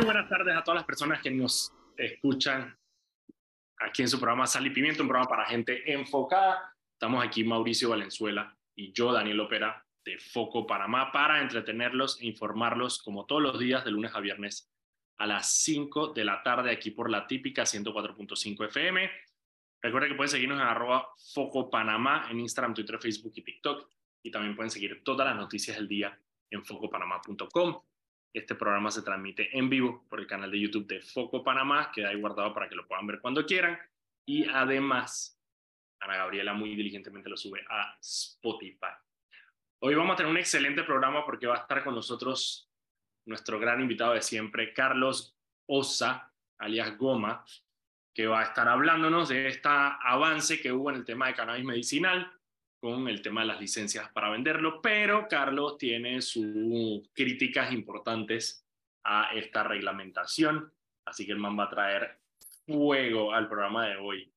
Muy buenas tardes a todas las personas que nos escuchan aquí en su programa Sal y Pimiento, un programa para gente enfocada. Estamos aquí Mauricio Valenzuela y yo, Daniel Opera, de Foco Panamá, para entretenerlos e informarlos como todos los días de lunes a viernes a las 5 de la tarde aquí por la típica 104.5 FM. Recuerden que pueden seguirnos en arroba Foco Panamá en Instagram, Twitter, Facebook y TikTok. Y también pueden seguir todas las noticias del día en focopanamá.com. Este programa se transmite en vivo por el canal de YouTube de Foco Panamá, queda ahí guardado para que lo puedan ver cuando quieran. Y además, Ana Gabriela muy diligentemente lo sube a Spotify. Hoy vamos a tener un excelente programa porque va a estar con nosotros nuestro gran invitado de siempre, Carlos Osa, alias Goma, que va a estar hablándonos de este avance que hubo en el tema de cannabis medicinal con el tema de las licencias para venderlo, pero Carlos tiene sus críticas importantes a esta reglamentación, así que el man va a traer fuego al programa de hoy.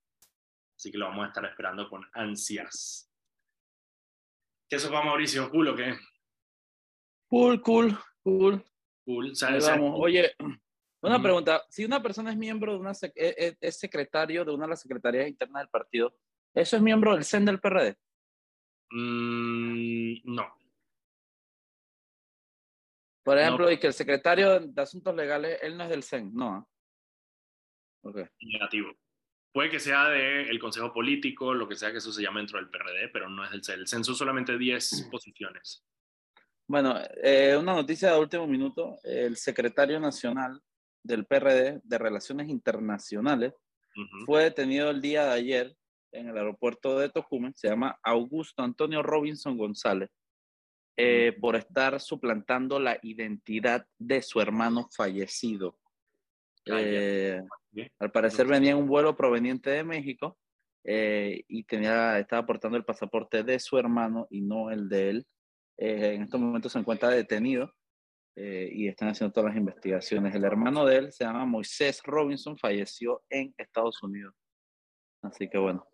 Así que lo vamos a estar esperando con ansias. ¿Qué eso va, Mauricio? ¿Cool o qué? Cool, cool, cool. Cool. Vamos. Oye, una pregunta. Si una persona es miembro de una, e, e, es, secretario de una de las secretarías internas del partido, ¿eso es miembro del CEN del PRD? Mm, no. Por ejemplo, y que el secretario de Asuntos Legales, él no es del CEN, no. Okay. Negativo. Puede que sea del Consejo Político, lo que sea que eso se llame dentro del PRD, pero no es del CEN. El CEN son solamente 10 posiciones. Bueno, eh, una noticia de último minuto. El secretario nacional del PRD de Relaciones Internacionales fue detenido el día de ayer en el aeropuerto de Tocumen, se llama Augusto Antonio Robinson González, eh, por estar suplantando la identidad de su hermano fallecido. Eh, al parecer venía en un vuelo proveniente de México eh, y tenía, estaba portando el pasaporte de su hermano y no el de él. en estos momentos se encuentra detenido y están haciendo todas las investigaciones. El hermano de él se llama Moisés Robinson, falleció en Estados Unidos. Así que bueno,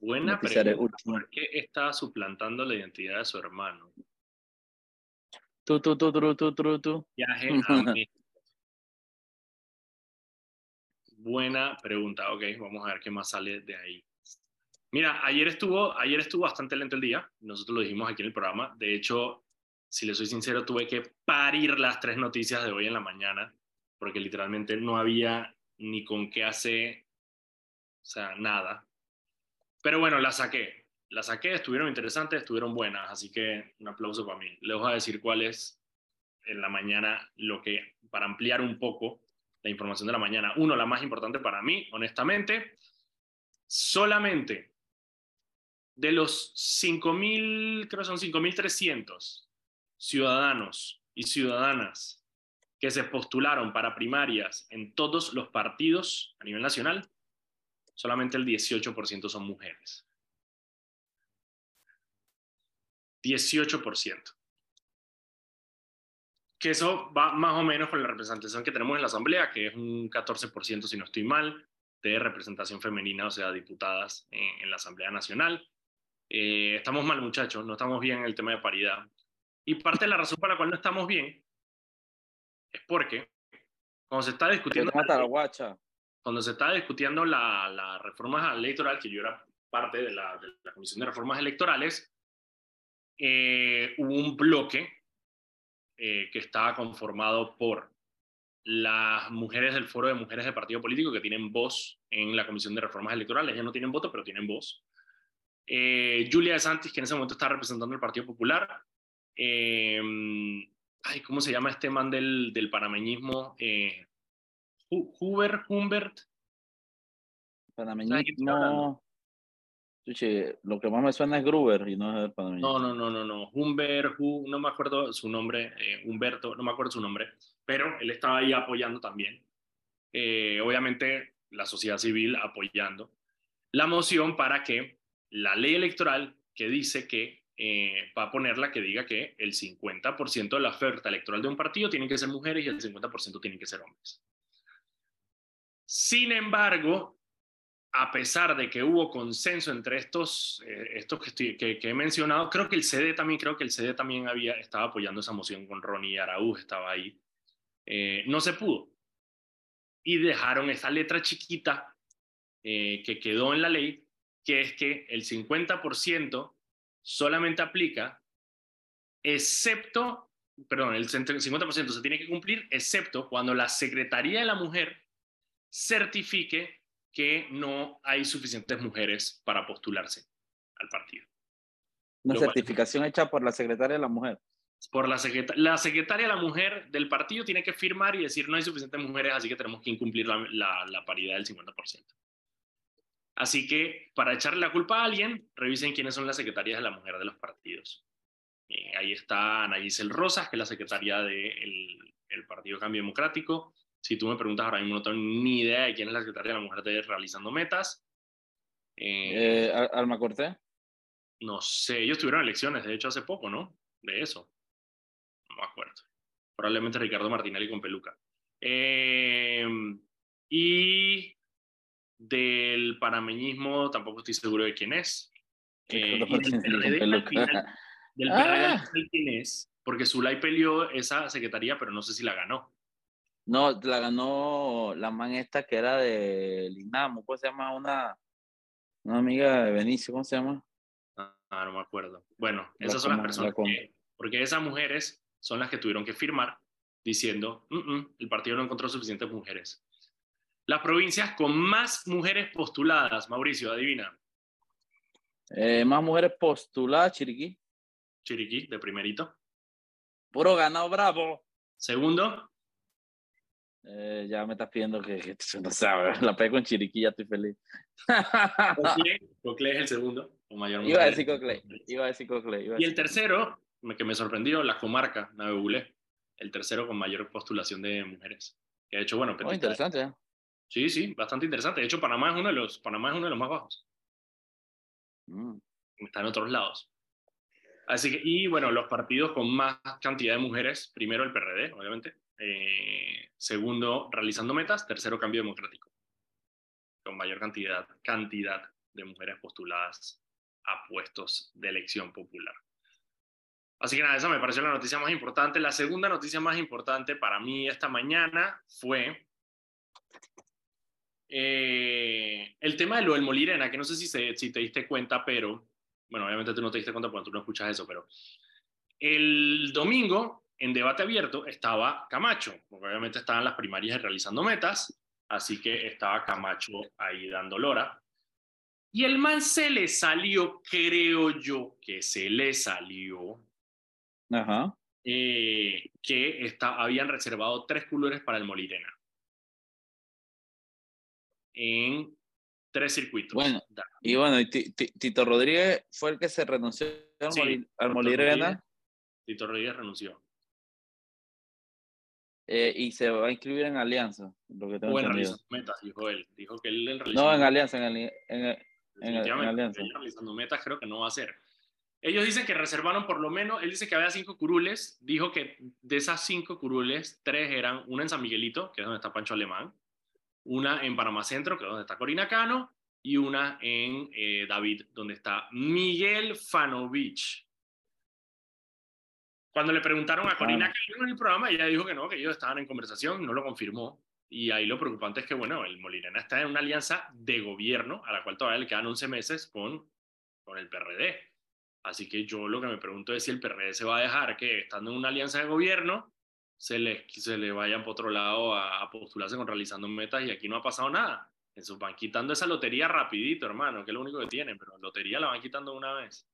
Buena pregunta. ¿Por qué estaba suplantando la identidad de su hermano? Tú, tú, tú, tú, tú, tú, tú. Buena pregunta. Ok, vamos a ver qué más sale de ahí. Mira, ayer estuvo, ayer estuvo bastante lento el día. Nosotros lo dijimos aquí en el programa. De hecho, si le soy sincero, tuve que parir las tres noticias de hoy en la mañana porque literalmente no había ni con qué hacer, o sea, nada. Pero bueno, la saqué. La saqué, estuvieron interesantes, estuvieron buenas, así que un aplauso para mí. Les voy a decir cuál es en la mañana lo que, para ampliar un poco la información de la mañana. Uno, la más importante para mí, honestamente, solamente de los 5.000, creo que son 5.300 ciudadanos y ciudadanas que se postularon para primarias en todos los partidos a nivel nacional, solamente el 18% son mujeres. 18%. Que eso va más o menos con la representación que tenemos en la Asamblea, que es un 14%, si no estoy mal, de representación femenina, o sea, diputadas en, la Asamblea Nacional. Eh, estamos mal, muchachos, no estamos bien en el tema de paridad. Y parte de la razón para la cual no estamos bien es porque cuando se está discutiendo cuando se estaba discutiendo la, la reforma electoral, que yo era parte de la, de la Comisión de Reformas Electorales, eh, hubo un bloque eh, que estaba conformado por las mujeres del Foro de Mujeres del Partido Político que tienen voz en la Comisión de Reformas Electorales. Ellas no tienen voto, pero tienen voz. Eh, Julia de Santis, que en ese momento está representando el Partido Popular. ay, ¿Cómo se llama este man del, del panameñismo? Huber, Humbert. Panameñismo. lo que más me suena es Gruber y no es No, no, no, no, no. Humbert, no me acuerdo su nombre, eh, Humberto, no me acuerdo su nombre, pero él estaba ahí apoyando también. Eh, obviamente, la sociedad civil apoyando la moción para que la ley electoral que dice que eh, va a ponerla que diga que el 50% de la oferta electoral de un partido tienen que ser mujeres y el 50% tienen que ser hombres. Sin embargo, a pesar de que hubo consenso entre estos, eh, estos que, he mencionado, creo que el CD también, creo que el CD también había, estaba apoyando esa moción con Ronnie Araúz, estaba ahí. eh, no se pudo. Y dejaron esa letra chiquita eh, que quedó en la ley, que es que el 50% solamente aplica, excepto, perdón, el 50% se tiene que cumplir, excepto cuando la Secretaría de la Mujer certifique que no hay suficientes mujeres para postularse al partido. Una certificación hecha por la secretaria de la mujer. Por la, la secretaria de la mujer del partido tiene que firmar y decir no hay suficientes mujeres, así que tenemos que incumplir la, la, paridad del 50%. Así que para echarle la culpa a alguien, revisen quiénes son las secretarias de la mujer de los partidos. Eh, ahí está Ana Giselle Rosas, que es la secretaria del el Partido Cambio Democrático. Si tú me preguntas ahora mismo, no tengo ni idea de quién es la secretaria de la mujer de Realizando Metas. Eh, eh Alma Cortés. No sé, ellos tuvieron elecciones, de hecho, hace poco, ¿no? De eso. No me acuerdo. Probablemente Ricardo Martinelli con peluca. Em, y del panameñismo tampoco estoy seguro de quién es. Eh, del PRD, del ah. quién es, porque Zulay peleó esa secretaría, pero no sé si la ganó. No, la ganó la man esta que era de Linamo, ¿cómo se llama? Una, una amiga de Benicio, ¿cómo se llama? Ah, no me acuerdo. Bueno, esas son las personas que, porque esas mujeres son las que tuvieron que firmar diciendo, mm, mm, el partido no encontró suficientes mujeres. Las provincias con más mujeres postuladas, Mauricio, adivina. Eh, más mujeres postuladas, Chiriquí. Chiriquí, de primerito. Puro ganado bravo. Segundo. Eh, ya me estás pidiendo que, no sabes, la pego con Chiriquí, ya estoy feliz. Cocle es el segundo. Iba a decir Cocle. Iba a decir Cocle. y el tercero, que me sorprendió, la comarca, Navegulé. El tercero con mayor postulación de mujeres. Que de hecho, bueno, oh, interesante. ¿eh? Sí, sí, bastante interesante. De hecho, Panamá es uno de los, Panamá es uno de los más bajos. Mm. Está en otros lados. Así que, y bueno, los partidos con más cantidad de mujeres, primero el PRD, obviamente. Eh, segundo, realizando metas. Tercero, cambio democrático. Con mayor cantidad, cantidad de mujeres postuladas a puestos de elección popular. Así que nada, esa me pareció la noticia más importante. La segunda noticia más importante para mí esta mañana fue eh, el tema de lo del Molirena, que no sé si, si te diste cuenta, pero, bueno, obviamente tú no te diste cuenta porque tú no escuchas eso, pero el domingo en debate abierto estaba Camacho, porque obviamente estaban las primarias realizando metas, así que estaba Camacho ahí dando lora. Y el man se le salió, creo yo que se le salió, eh, que está, habían reservado tres colores para el Molirena. En tres circuitos. Bueno, y bueno, Tito Rodríguez fue el que se renunció al, Molirena. Tito Rodríguez renunció. Eh, y se va a inscribir en Alianza. Lo que tengo en metas, dijo él. Dijo que él en No, en Alianza, en, en, Definitivamente, realizando metas creo que no va a ser. Ellos dicen que reservaron por lo menos, él dice que había cinco curules, dijo que de esas cinco curules, tres eran una en San Miguelito, que es donde está Pancho Alemán, una en Panamá Centro, que es donde está Corina Cano, y una en eh, David, donde está Miguel Fanovich. Cuando le preguntaron a Corina Cano en el programa, ella dijo que no, que ellos estaban en conversación, no lo confirmó. Y ahí lo preocupante es que, bueno, el Molirena está en una alianza de gobierno a la cual todavía le quedan 11 meses con, con el PRD. Así que yo lo que me pregunto es si el PRD se va a dejar que, estando en una alianza de gobierno, se le, se le vayan por otro lado a, postularse con realizando metas y aquí no ha pasado nada. Eso van quitando esa lotería rapidito, hermano, que es lo único que tienen, pero lotería la van quitando una vez.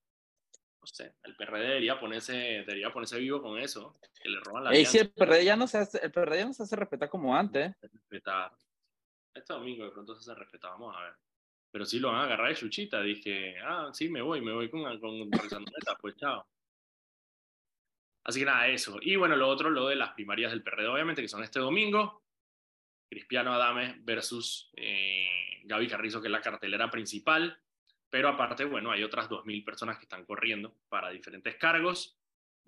No sé, el PRD debería ponerse, debería ponerse vivo con eso, que le roban la Ey, el PRD ya no se hace, el PRD ya no se hace respetar como antes. Respetar. Este domingo de pronto se hace respetar, vamos a ver. Pero sí lo van a agarrar de chuchita, dije, ah, sí, me voy, me voy con, con pues chao. Así que nada, eso. Y bueno, lo otro, lo de las primarias del PRD, obviamente, que son este domingo. Cristiano Adame versus eh, Gaby Carrizo, que es la cartelera principal. Pero aparte, bueno, hay otras 2.000 personas que están corriendo para diferentes cargos.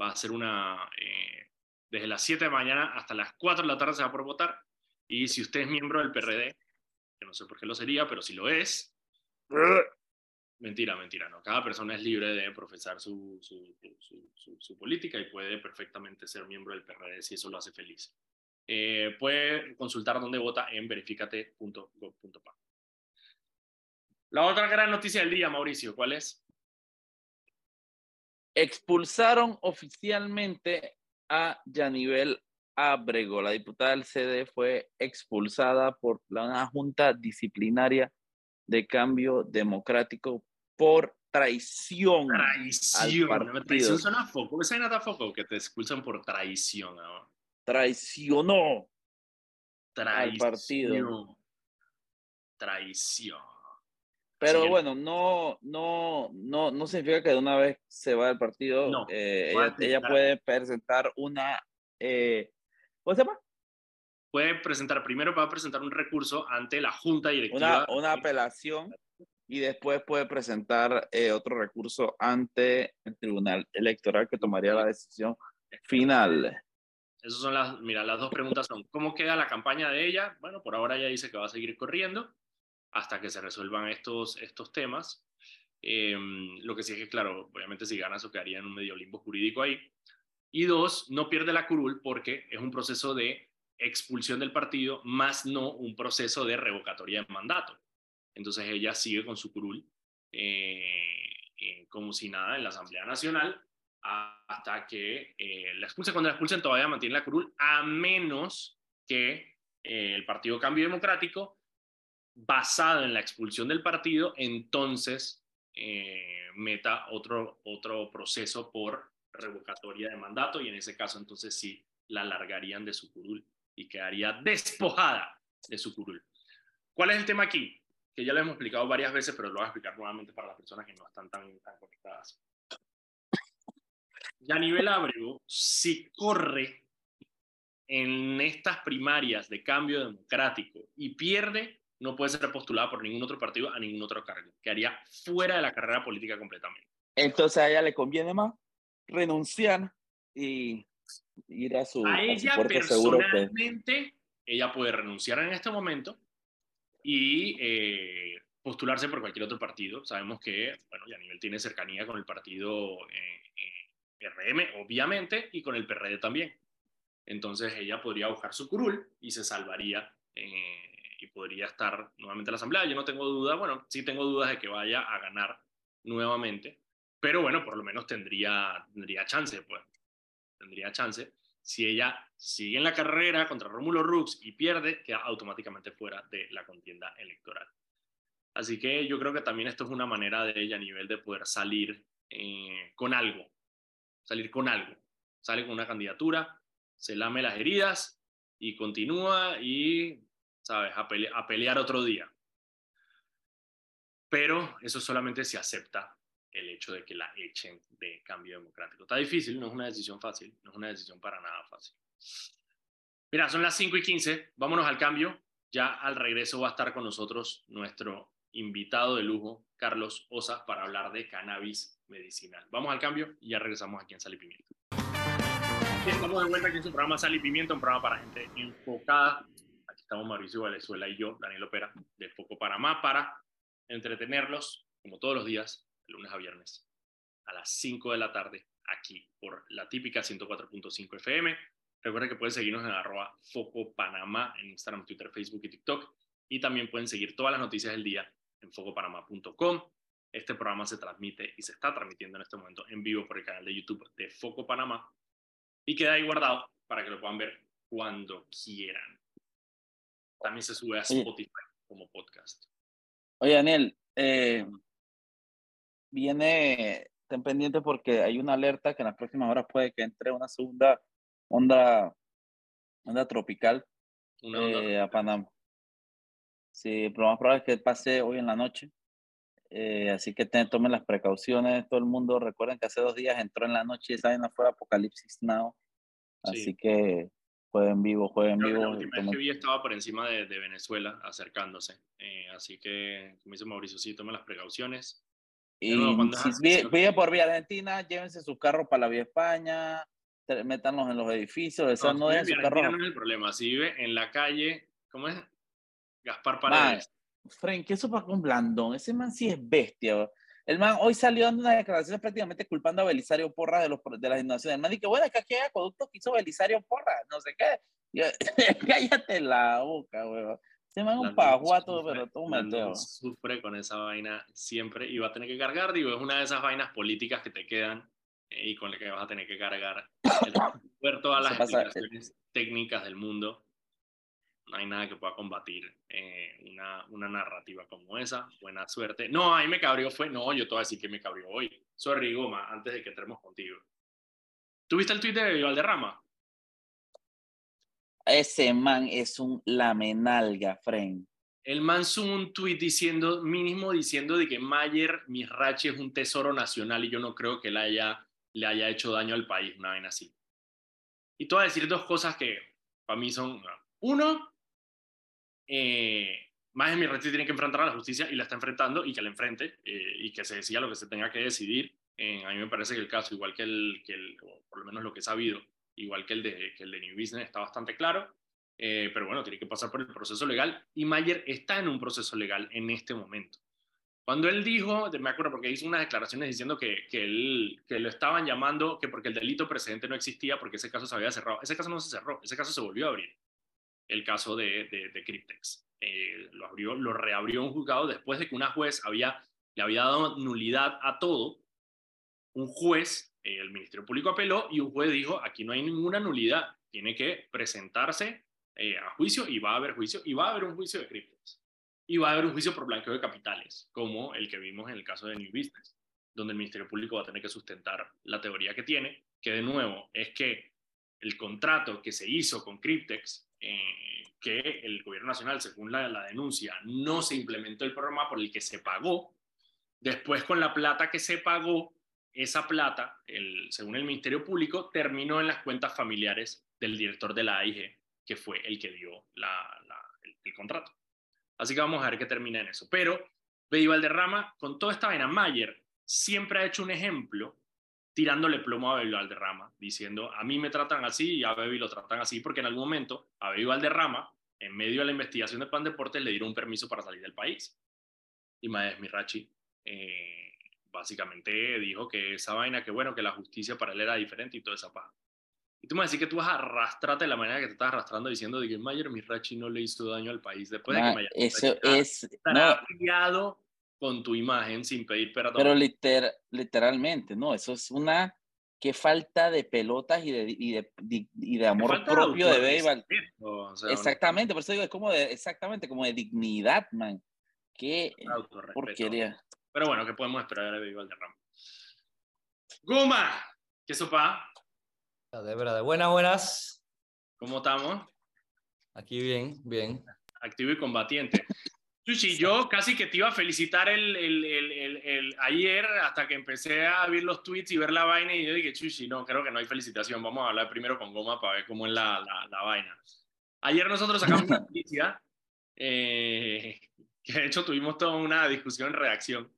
Va a ser una... Eh, desde las 7 de mañana hasta las 4 de la tarde se va por votar. Y si usted es miembro del PRD, que no sé por qué lo sería, pero si lo es, mentira, mentira, no. Cada persona es libre de profesar su, su, su, su, política y puede perfectamente ser miembro del PRD si eso lo hace feliz. Eh, puede consultar dónde vota en verificate.gov.pa. La otra gran noticia del día, Mauricio, ¿cuál es? Expulsaron oficialmente a Yanivel Abrego. La diputada del CD fue expulsada por la Junta Disciplinaria de Cambio Democrático por traición. Traición. Al traición suena a foco. ¿Esa nada foco que te expulsan por traición? Traicionó traición. al partido. Traición. Pero bueno, no, no, no, no significa que de una vez se va del partido. No, eh, ella, puede presentar una. Eh, ¿Cómo se llama? Puede presentar, primero va a presentar un recurso ante la Junta Directiva. Una, una apelación y después puede presentar eh, otro recurso ante el Tribunal Electoral que tomaría la decisión final. Esas son las, mira, las dos preguntas son, ¿cómo queda la campaña de ella? Bueno, por ahora ella dice que va a seguir corriendo hasta que se resuelvan estos, estos temas. Em, lo que sí es que, claro, obviamente si gana eso quedaría en un medio limbo jurídico ahí. Y dos, no pierde la curul porque es un proceso de expulsión del partido, más no un proceso de revocatoria de mandato. Entonces ella sigue con su curul eh, eh, como si nada en la Asamblea Nacional hasta que eh, la expulsen. Cuando la expulsen todavía mantiene la curul, a menos que el Partido Cambio Democrático, basado en la expulsión del partido, entonces meta otro, otro proceso por revocatoria de mandato y en ese caso entonces sí la largarían de su curul y quedaría despojada de su curul. ¿Cuál es el tema aquí? que ya lo hemos explicado varias veces, pero lo voy a explicar nuevamente para las personas que no están tan, tan conectadas. Ya a nivel Abrego, si corre en estas primarias de cambio democrático y pierde, no puede ser postulada por ningún otro partido a ningún otro cargo. Quedaría fuera de la carrera política completamente. Entonces a ella le conviene más renunciar y ir a su. A ella personalmente, ella puede renunciar en este momento y eh, postularse por cualquier otro partido. Sabemos que, bueno, nivel tiene cercanía con el partido eh, eh RM, obviamente, y con el PRD también. Entonces ella podría buscar su curul y se salvaría eh, y podría estar nuevamente en la Asamblea. Yo no tengo duda, bueno, sí tengo dudas de que vaya a ganar nuevamente, pero bueno, por lo menos tendría, tendría chance, pues, tendría chance si ella sigue en la carrera contra Rómulo Rux y pierde, queda automáticamente fuera de la contienda electoral. Así que yo creo que también esto es una manera de ella a nivel de poder salir eh, con algo, salir con algo. Sale con una candidatura, se lame las heridas y continúa y, ¿sabes?, a, a pelear otro día. Pero eso solamente se acepta el hecho de que la echen de cambio democrático. Está difícil, no es una decisión fácil, no es una decisión para nada fácil. Mira, son las 5 y 15, vámonos al cambio. Ya al regreso va a estar con nosotros nuestro invitado de lujo, Carlos Osa, para hablar de cannabis medicinal. Vamos al cambio y ya regresamos aquí en Sal y Pimiento. Estamos de vuelta aquí en su programa Sal y Pimiento, un programa para gente enfocada. Estamos Mauricio Valenzuela y yo, Daniel Opera, de Foco Panamá, para entretenerlos, como todos los días, lunes a viernes, a las 5 de la tarde, aquí por la típica 104.5 FM. Recuerden que pueden seguirnos en arroba Foco Panamá en Instagram, Twitter, Facebook y TikTok. Y también pueden seguir todas las noticias del día en focopanamá.com. Este programa se transmite y se está transmitiendo en este momento en vivo por el canal de YouTube de Foco Panamá y queda ahí guardado para que lo puedan ver cuando quieran. También se sube a Spotify como podcast. Oye, Daniel, eh, viene, ten pendiente porque hay una alerta que en las próximas horas puede que entre una segunda onda, onda tropical eh, a Panamá. Sí, lo más probable es que pase hoy en la noche. Eh, así que tomen las precauciones, todo el mundo. Recuerden que hace dos días entró en la noche y esa vaina fue Apocalipsis Now. Así que jueguen vivo, jueguen vivo. La última vez que vi estaba por encima de, de Venezuela acercándose. Eh, así que, como dice Mauricio, sí, tomen las precauciones. Y si vive por vía Argentina, llévense su carro para la vía España, métanlos en los edificios, eso no, es su carro. No es el problema, si vive en la calle, ¿cómo es? Gaspar Paredes. Frank, ¿qué eso para un blandón? Ese man sí es bestia. El man hoy salió dando una declaración prácticamente culpando a Belisario Porra de, los, de las inundaciones. El man dice, bueno, es que aquí hay acueductos que hizo Belisario Porra, no sé qué. Cállate la boca, weón. Se me un pajuato, pero tú me Sufre con esa vaina siempre y va a tener que cargar, digo, es una de esas vainas políticas que te quedan eh, y con las que vas a tener que cargar. ver todas las explicaciones técnicas del mundo. No hay nada que pueda combatir eh, una, narrativa como esa. Buena suerte. No, ahí me cabrió fue, no, yo te voy a decir que me cabrió hoy. Sorry, Goma, antes de que entremos contigo. ¿Tuviste el tweet de Valderrama? Ese man es un lamenalga, friend. El man subió un tweet diciendo, mínimo diciendo de que Mayer Mirachi es un tesoro nacional y yo no creo que le haya, le haya hecho daño al país, una vez así. Y te voy a decir dos cosas que para mí son, uno, eh, Mayer Mirachi tiene que enfrentar a la justicia y la está enfrentando y que la enfrente eh, y que se decida lo que se tenga que decidir. Eh, a mí me parece que el caso, igual que el, que el, por lo menos lo que he sabido, igual que el de, que el de New Business, está bastante claro. Eh, pero bueno, tiene que pasar por el proceso legal y Mayer está en un proceso legal en este momento. Cuando él dijo, me acuerdo porque hizo unas declaraciones diciendo que, que, él, que lo estaban llamando, que porque el delito precedente no existía, porque ese caso se había cerrado. Ese caso no se cerró, ese caso se volvió a abrir, el caso de, de, Cryptex. Eh, lo, abrió, lo reabrió un juzgado después de que una juez había, le había dado nulidad a todo. Un juez eh, el Ministerio Público apeló y un juez dijo, aquí no hay ninguna nulidad, tiene que presentarse eh, a juicio y va a haber juicio, y va a haber un juicio de criptos. Y va a haber un juicio por blanqueo de capitales, como el que vimos en el caso de New Business, donde el Ministerio Público va a tener que sustentar la teoría que tiene, que de nuevo es que el contrato que se hizo con Cryptex, eh, que el gobierno nacional, según la, denuncia, no se implementó el programa por el que se pagó, después con la plata que se pagó, esa plata, según el Ministerio Público, terminó en las cuentas familiares del director de la AIG, que fue el que dio el, contrato. Así que vamos a ver qué termina en eso. Pero Betty Valderrama, con toda esta vaina, Mayer siempre ha hecho un ejemplo tirándole plomo a Baby Valderrama, diciendo, a mí me tratan así y a Baby lo tratan así, porque en algún momento a Baby Valderrama, en medio de la investigación de Pan Deportes, le dieron un permiso para salir del país. Y Maes Mirachi eh, básicamente dijo que esa vaina, que bueno, que la justicia para él era diferente y toda esa paja. Y tú me decís que tú vas a arrastrarte de la manera que te estás arrastrando diciendo de que Mayer Mirachi no le hizo daño al país después de que Mayer eso es, estará no, con tu imagen sin pedir perdón. Pero liter, literalmente, no, eso es una que falta de pelotas y de, y de, y de amor propio de, Béisbol. exactamente, por eso digo, es como de, exactamente, como de dignidad, man. Qué porquería. Pero bueno, ¿qué podemos esperar de Valderrama? Guma, ¿qué sopa? De verdad, buenas, buenas. ¿Cómo estamos? Aquí bien, bien. Activo y combatiente. Chuchi, yo casi que te iba a felicitar el, el, el, el, ayer hasta que empecé a ver los tweets y ver la vaina y yo dije, Chuchi, no, creo que no hay felicitación. Vamos a hablar primero con Goma para ver cómo es la, la, la vaina. Ayer nosotros sacamos una noticia eh, que de hecho tuvimos toda una discusión en reacción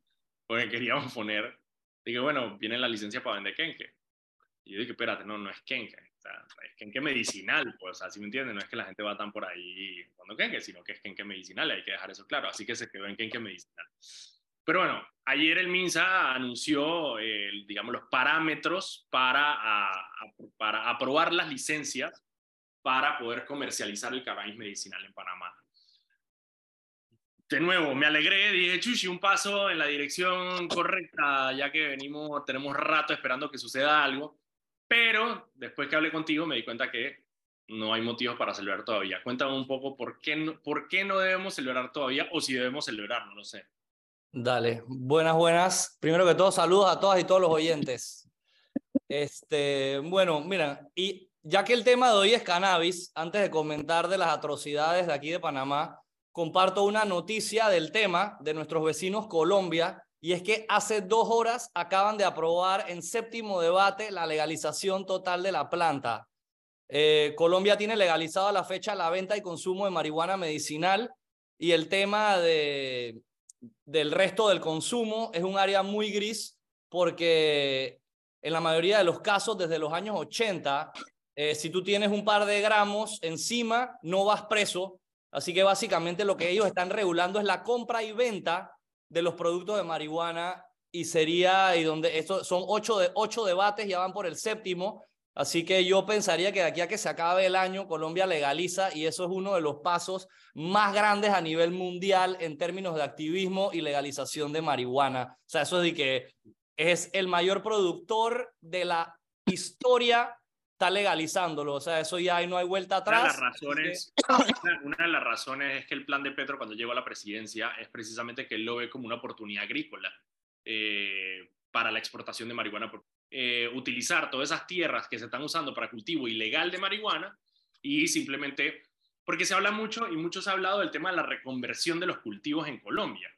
porque queríamos poner, dije, bueno, viene la licencia para vender kenke. Y yo dije, espérate, no, no es kenke, o sea, es kenke medicinal, pues, así me entienden, no es que la gente va tan por ahí cuando kenke, sino que es kenke medicinal, hay que dejar eso claro, así que se quedó en kenke medicinal. Pero bueno, ayer el MINSA anunció, digamos, los parámetros para, para aprobar las licencias para poder comercializar el cannabis medicinal en Panamá. De nuevo, me alegré, dije, chuchi, un paso en la dirección correcta, ya que venimos, tenemos rato esperando que suceda algo, pero después que hablé contigo me di cuenta que no hay motivos para celebrar todavía. Cuéntame un poco por qué no, por qué no debemos celebrar todavía o si debemos celebrar, no lo sé. Dale, buenas, buenas. Primero que todo, saludos a todas y todos los oyentes. Este, bueno, mira, y ya que el tema de hoy es cannabis, antes de comentar de las atrocidades de aquí de Panamá, comparto una noticia del tema de nuestros vecinos Colombia, y es que hace dos horas acaban de aprobar en séptimo debate la legalización total de la planta. Eh, Colombia tiene legalizado a la fecha la venta y consumo de marihuana medicinal y el tema de, del resto del consumo es un área muy gris porque en la mayoría de los casos desde los años 80, eh, si tú tienes un par de gramos encima, no vas preso Así que básicamente lo que ellos están regulando es la compra y venta de los productos de marihuana y sería, y donde esto son ocho, de, ocho debates, ya van por el séptimo, Así que yo pensaría que de aquí a que se acabe el año, Colombia legaliza y eso es uno de los pasos más grandes a nivel mundial en términos de activismo y legalización de marihuana. O sea, eso es de que es el mayor productor de la historia está legalizándolo. O sea, eso ya ahí no hay vuelta atrás. Una de, las razones, una, de las razones es que el plan de Petro cuando llegó a la presidencia es precisamente que él lo ve como una oportunidad agrícola eh, para la exportación de marihuana. Eh, utilizar todas esas tierras que se están usando para cultivo ilegal de marihuana y simplemente, porque se habla mucho y mucho se ha hablado del tema de la reconversión de los cultivos en Colombia.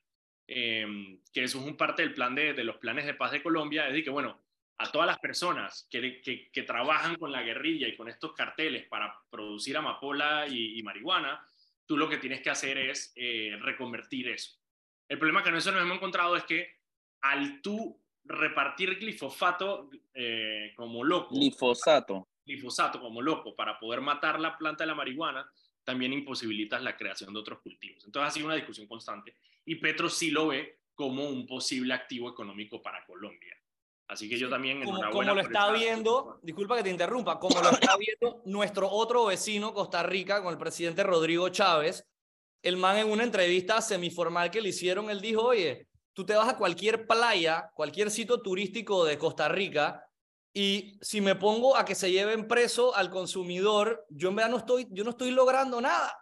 Eh, que eso es un parte del plan de, de los planes de paz de Colombia, es decir, que bueno, a todas las personas que, que, trabajan con la guerrilla y con estos carteles para producir amapola y, marihuana, tú lo que tienes que hacer es eh, reconvertir eso. El problema que nosotros nos hemos encontrado es que al tú repartir glifosato eh, como loco, glifosato. glifosato como loco para poder matar la planta de la marihuana, también imposibilitas la creación de otros cultivos. Entonces ha sido una discusión constante y Petro sí lo ve como un posible activo económico para Colombia. Así que yo también... Como, como lo está viendo, disculpa que te interrumpa, como lo está viendo nuestro otro vecino, Costa Rica, con el presidente Rodrigo Chávez, el man en una entrevista semiformal que le hicieron, él dijo, oye, tú te vas a cualquier playa, cualquier sitio turístico de Costa Rica, y si me pongo a que se lleven preso al consumidor, yo en verdad no estoy, yo no estoy logrando nada.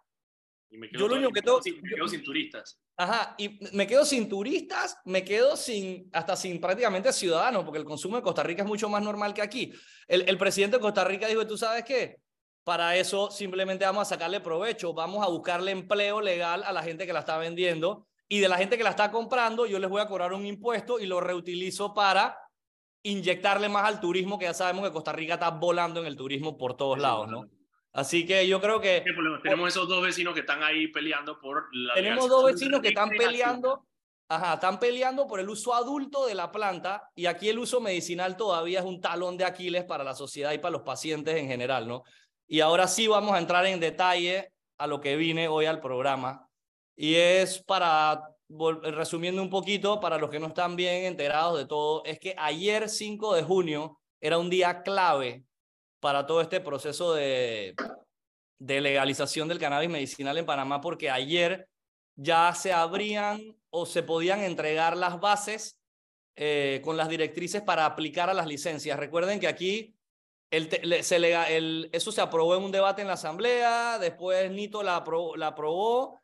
Yo lo único que tengo... Me quedo sin turistas. Ajá, y me quedo sin turistas, me quedo sin, hasta sin prácticamente ciudadanos, porque el consumo de Costa Rica es mucho más normal que aquí. El, el presidente de Costa Rica dijo, ¿tú sabes qué? Para eso simplemente vamos a sacarle provecho, vamos a buscarle empleo legal a la gente que la está vendiendo y de la gente que la está comprando yo les voy a cobrar un impuesto y lo reutilizo para inyectarle más al turismo, que ya sabemos que Costa Rica está volando en el turismo por todos lados, ¿no? Así que yo creo que... Tenemos esos dos vecinos que están ahí peleando por la... Tenemos dos vecinos que están peleando, ajá, están peleando por el uso adulto de la planta y aquí el uso medicinal todavía es un talón de Aquiles para la sociedad y para los pacientes en general, ¿no? Y ahora sí vamos a entrar en detalle a lo que vine hoy al programa y es para, resumiendo un poquito, para los que no están bien enterados de todo, es que ayer 5 de junio era un día clave para todo este proceso de, de legalización del cannabis medicinal en Panamá, porque ayer ya se abrían o se podían entregar las bases eh, con las directrices para aplicar a las licencias. Recuerden que aquí el, se el, eso se aprobó en un debate en la Asamblea, después Nito la aprobó, la aprobó,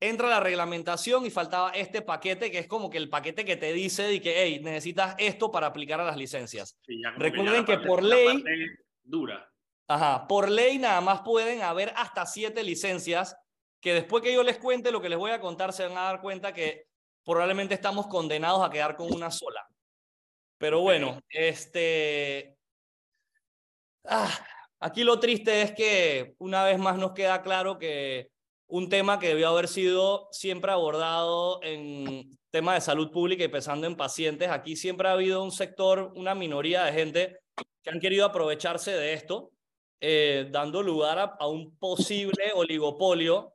entra la reglamentación y faltaba este paquete que es como que el paquete que te dice y que, hey, necesitas esto para aplicar a las licencias. Recuerden que, por ley dura. Ajá, por ley nada más pueden haber hasta siete licencias que después que yo les cuente lo que les voy a contar se van a dar cuenta que probablemente estamos condenados a quedar con una sola. Pero bueno, este... Ah, aquí lo triste es que una vez más nos queda claro que un tema que debió haber sido siempre abordado en temas de salud pública y pensando en pacientes, aquí siempre ha habido un sector, una minoría de gente que han querido aprovecharse de esto, eh, dando lugar a, un posible oligopolio,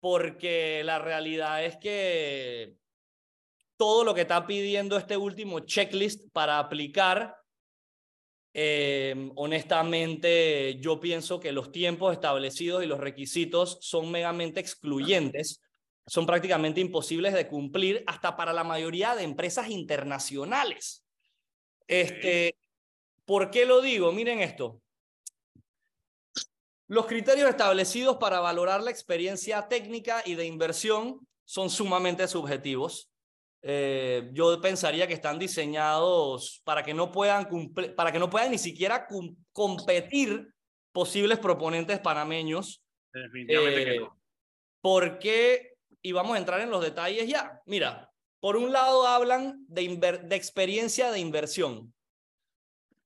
porque la realidad es que todo lo que está pidiendo este último checklist para aplicar, eh, honestamente, yo pienso que los tiempos establecidos y los requisitos son megamente excluyentes, son prácticamente imposibles de cumplir hasta para la mayoría de empresas internacionales. Este, ¿Por qué lo digo? Miren esto. Los criterios establecidos para valorar la experiencia técnica y de inversión son sumamente subjetivos. Eh, yo pensaría que están diseñados para que no puedan para que no puedan ni siquiera competir posibles proponentes panameños. Definitivamente eh, ¿Por qué? Y vamos a entrar en los detalles ya. Mira, por un lado hablan de, de experiencia de inversión.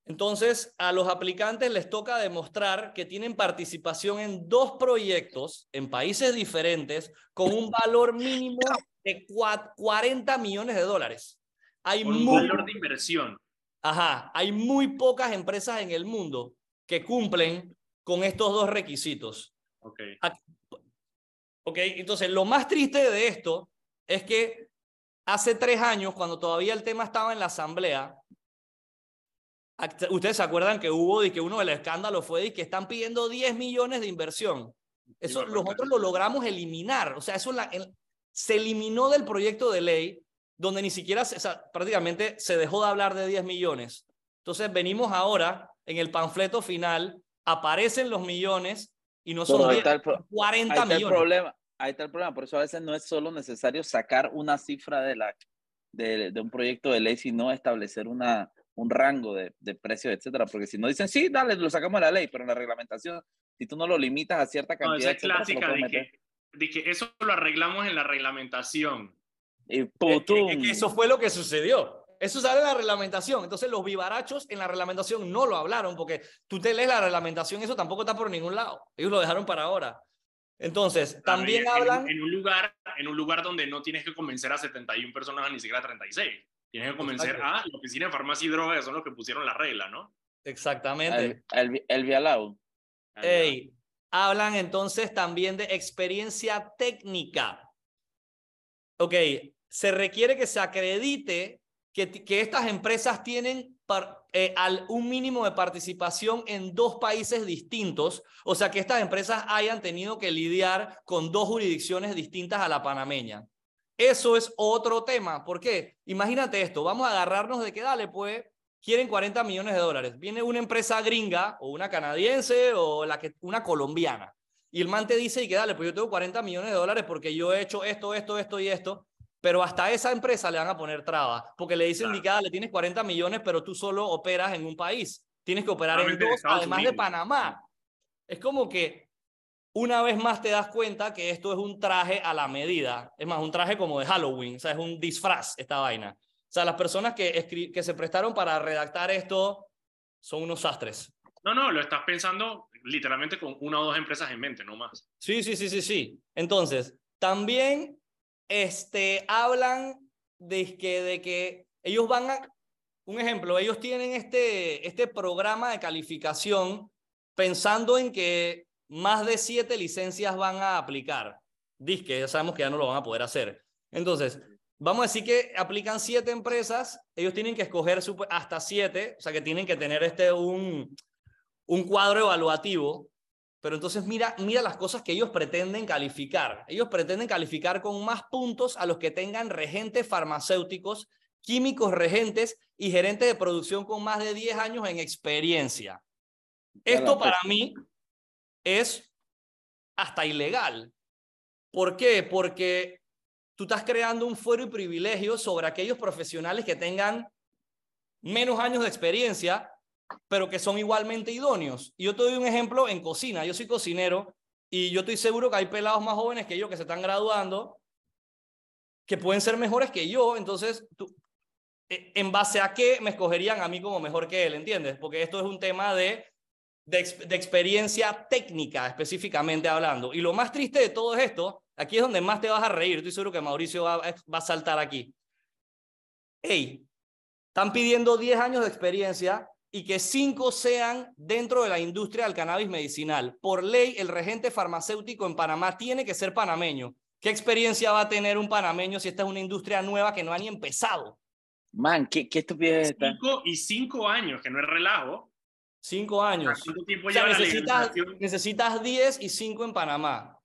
Entonces, a los aplicantes les toca demostrar que tienen participación en dos proyectos en países diferentes con un valor mínimo de 40 millones de dólares. Hay un valor de inversión. Ajá, hay muy pocas empresas en el mundo que cumplen con estos dos requisitos. Ok. Ok, entonces lo más triste de esto es que hace tres años, cuando todavía el tema estaba en la asamblea, Ustedes se acuerdan que hubo y que uno del escándalo fue y que están pidiendo 10 millones de inversión. Eso nosotros lo logramos eliminar. O sea, eso se eliminó del proyecto de ley donde ni siquiera, prácticamente se dejó de hablar de 10 millones. Entonces venimos ahora, en el panfleto final, aparecen los millones y no son 10, 40 ahí millones. El problema, ahí está el problema, por eso a veces no es solo necesario sacar una cifra de, la, de, de un proyecto de ley, sino establecer una, un rango de, de precios, etcétera, porque si no dicen, sí, dale, lo sacamos de la ley, pero en la reglamentación, si tú no lo limitas a cierta cantidad... No, esa es clásica de que, de que eso lo arreglamos en la reglamentación. Y eso fue lo que sucedió. Eso sale en la reglamentación. Entonces los vivarachos en la reglamentación no lo hablaron porque tú te lees la reglamentación, eso tampoco está por ningún lado. Ellos lo dejaron para ahora. Entonces, también hablan... En un, lugar, en un lugar donde no tienes que convencer a 71 personas, ni siquiera a 36. Tienes que convencer a la oficina de farmacia y drogas, son los que pusieron la regla, ¿no? Exactamente. El, el, Vialau. Hey, hablan entonces también de experiencia técnica. Ok, se requiere que se acredite que, que estas empresas tienen eh, al, un mínimo de participación en dos países distintos, o sea que estas empresas hayan tenido que lidiar con dos jurisdicciones distintas a la panameña. Eso es otro tema. ¿Por qué? Imagínate esto, vamos a agarrarnos de que dale, pues, quieren 40 millones de dólares. Viene una empresa gringa o una canadiense o la que, una colombiana. Y el man te dice y que dale, pues yo tengo 40 millones de dólares porque yo he hecho esto, esto, esto y esto pero hasta esa empresa le van a poner trabas, porque le dicen, claro. le tienes 40 millones, pero tú solo operas en un país. Tienes que operar en dos, además de Panamá. Es como que una vez más te das cuenta que esto es un traje a la medida. Es más, un traje como de Halloween, o sea, es un disfraz esta vaina. O sea, las personas que, que se prestaron para redactar esto son unos sastres. No, no, lo estás pensando literalmente con una o dos empresas en mente, no más. Sí, sí, sí, sí, sí. Entonces, también este, hablan de que, de que ellos van a, un ejemplo, ellos tienen este, este programa de calificación pensando en que más de siete licencias van a aplicar. Dice que ya sabemos que ya no lo van a poder hacer. Entonces, vamos a decir que aplican siete empresas, ellos tienen que escoger hasta siete, o sea que tienen que tener este un, un cuadro evaluativo pero entonces mira, mira las cosas que ellos pretenden calificar. Ellos pretenden calificar con más puntos a los que tengan regentes farmacéuticos, químicos regentes y gerentes de producción con más de 10 años en experiencia. Esto para mí es hasta ilegal. ¿Por qué? Porque tú estás creando un fuero y privilegio sobre aquellos profesionales que tengan menos años de experiencia pero que son igualmente idóneos. Y yo te doy un ejemplo en cocina. Yo soy cocinero y yo estoy seguro que hay pelados más jóvenes que yo que se están graduando que pueden ser mejores que yo. Entonces, eh, ¿en base a qué me escogerían a mí como mejor que él? ¿Entiendes? Porque esto es un tema de, de, experiencia técnica, específicamente hablando. Y lo más triste de todo esto, aquí es donde más te vas a reír. Estoy seguro que Mauricio va, va a saltar aquí. Hey, están pidiendo 10 años de experiencia y que cinco sean dentro de la industria del cannabis medicinal. Por ley, el regente farmacéutico en Panamá tiene que ser panameño. ¿Qué experiencia va a tener un panameño si esta es una industria nueva que no ha ni empezado? Man, qué, qué estupidez está. Cinco y cinco años, que no es relajo. Cinco años. o necesitas, necesitas diez y cinco en Panamá.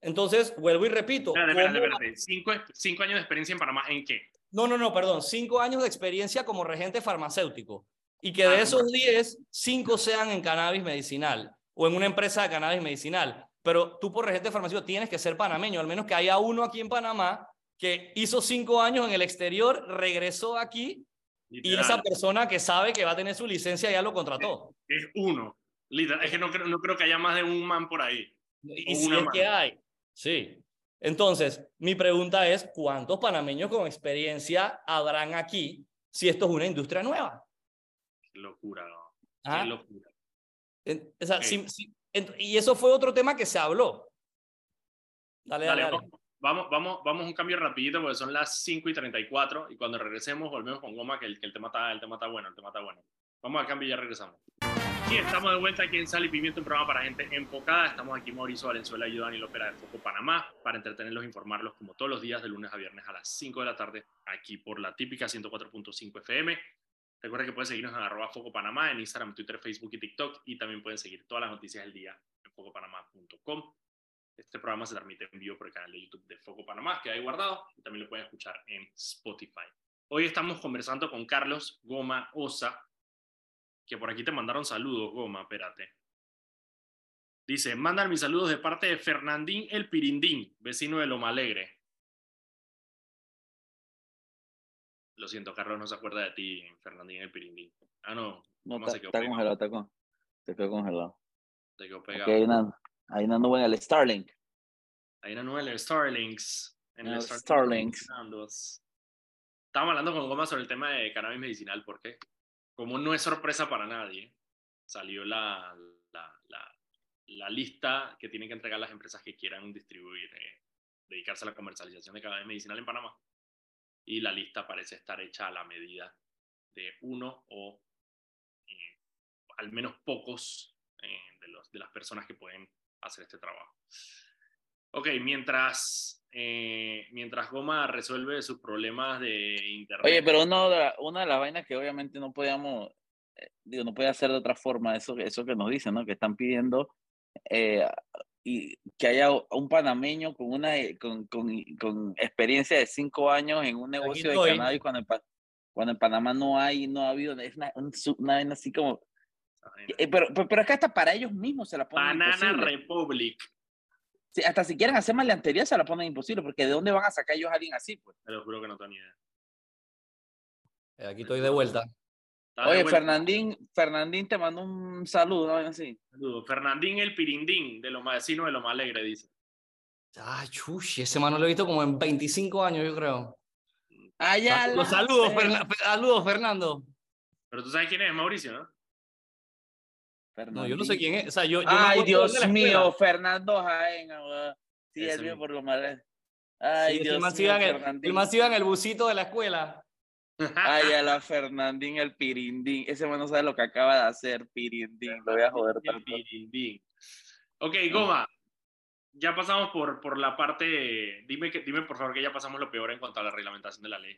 Entonces, vuelvo y repito. Espérate, espérate, Cinco, cinco años de experiencia en Panamá, ¿en qué? No, no, no, perdón. Cinco años de experiencia como regente farmacéutico y que de ah, esos 10, 5 sean en cannabis medicinal o en una empresa de cannabis medicinal. Pero tú por regente farmacéutico tienes que ser panameño, al menos que haya uno aquí en Panamá que hizo 5 años en el exterior, regresó aquí y esa persona que sabe que va a tener su licencia ya lo contrató. Es, uno. Literal, es que no creo, no creo que haya más de un man por ahí. Y si es que hay. Sí. Entonces, mi pregunta es, ¿cuántos panameños con experiencia habrán aquí si esto es una industria nueva? locura, ¿no? Ah. locura. y eso fue otro tema que se habló. Dale, dale, Vamos, vamos, vamos un cambio rapidito porque son las 5 y 34 y cuando regresemos volvemos con Goma que el, que el, tema, está, el tema está bueno, el tema está bueno. Vamos al cambio y ya regresamos. Y estamos de vuelta aquí en Sal y Pimiento, un programa para gente enfocada. Estamos aquí Mauricio Valenzuela y Dani López de Foco Panamá para entretenerlos e informarlos como todos los días de lunes a viernes a las 5 de la tarde aquí por la típica 104.5 FM Recuerda que pueden seguirnos en arroba Foco Panamá, en Instagram, Twitter, Facebook y TikTok. Y también pueden seguir todas las noticias del día en focopanamá.com. Este programa se transmite en vivo por el canal de YouTube de Foco Panamá, que hay guardado. Y también lo pueden escuchar en Spotify. Hoy estamos conversando con Carlos Goma Osa, que por aquí te mandaron saludos, Goma, espérate. Dice, mandan mis saludos de parte de Fernandín El Pirindín, vecino de Loma Alegre. Lo siento, Carlos no se acuerda de ti, Fernandín El Pirindín. Ah, no. No, está, está congelado, está con, se quedó congelado. Se quedó pegado. una, hay una nube en el Starlink. Hay una nube en el Starlinks. En el, el Starlinks. Estábamos hablando con Goma sobre el tema de cannabis medicinal, porque como no es sorpresa para nadie, salió la, la, la, la lista que tienen que entregar las empresas que quieran distribuir, eh, dedicarse a la comercialización de cannabis medicinal en Panamá y la lista parece estar hecha a la medida de uno o eh, al menos pocos eh, de, los, de las personas que pueden hacer este trabajo. Ok, mientras, eh, mientras Goma resuelve sus problemas de internet. Oye, pero una de, una de las vainas que obviamente no podíamos, digo, no puede hacer de otra forma, eso, eso que nos dicen, ¿no? Que están pidiendo y que haya un panameño con una eh, con, con, con experiencia de cinco años en un negocio de cannabis cuando en, cuando en Panamá no hay, no ha habido, es una, una, así como... Eh, pero, pero, es que hasta para ellos mismos se la ponen Banana Republic. Sí, hasta si quieren hacer maleantería se la ponen imposible, porque ¿de dónde van a sacar ellos a alguien así? Pues? Te lo juro que no tengo ni idea. Eh, aquí estoy de vuelta. Oye, Fernandín, Fernandín te mandó un saludo, ¿no? Así. Saludo. Fernandín el Pirindín, de lo vecinos de lo más alegre, dice. Ay, chuchi, ese mano lo he visto como en 25 años, yo creo. Allá Los saludos, saludos, Fernando. Pero tú sabes quién es, Mauricio, ¿no? No, yo no sé quién es. O sea, yo, Ay, Dios mío, Fernando Jaén. Sí, es mío por lo mal. Ay, Dios mío. El más iba en el busito de la escuela. Ay, a la Fernandín, el pirindín. Ese man no sabe lo que acaba de hacer, pirindín. Lo voy a joder tanto. Pirindín. Ok, Goma. Ya pasamos por, por la parte. Dime, que, dime, por favor, que ya pasamos lo peor en cuanto a la reglamentación de la ley.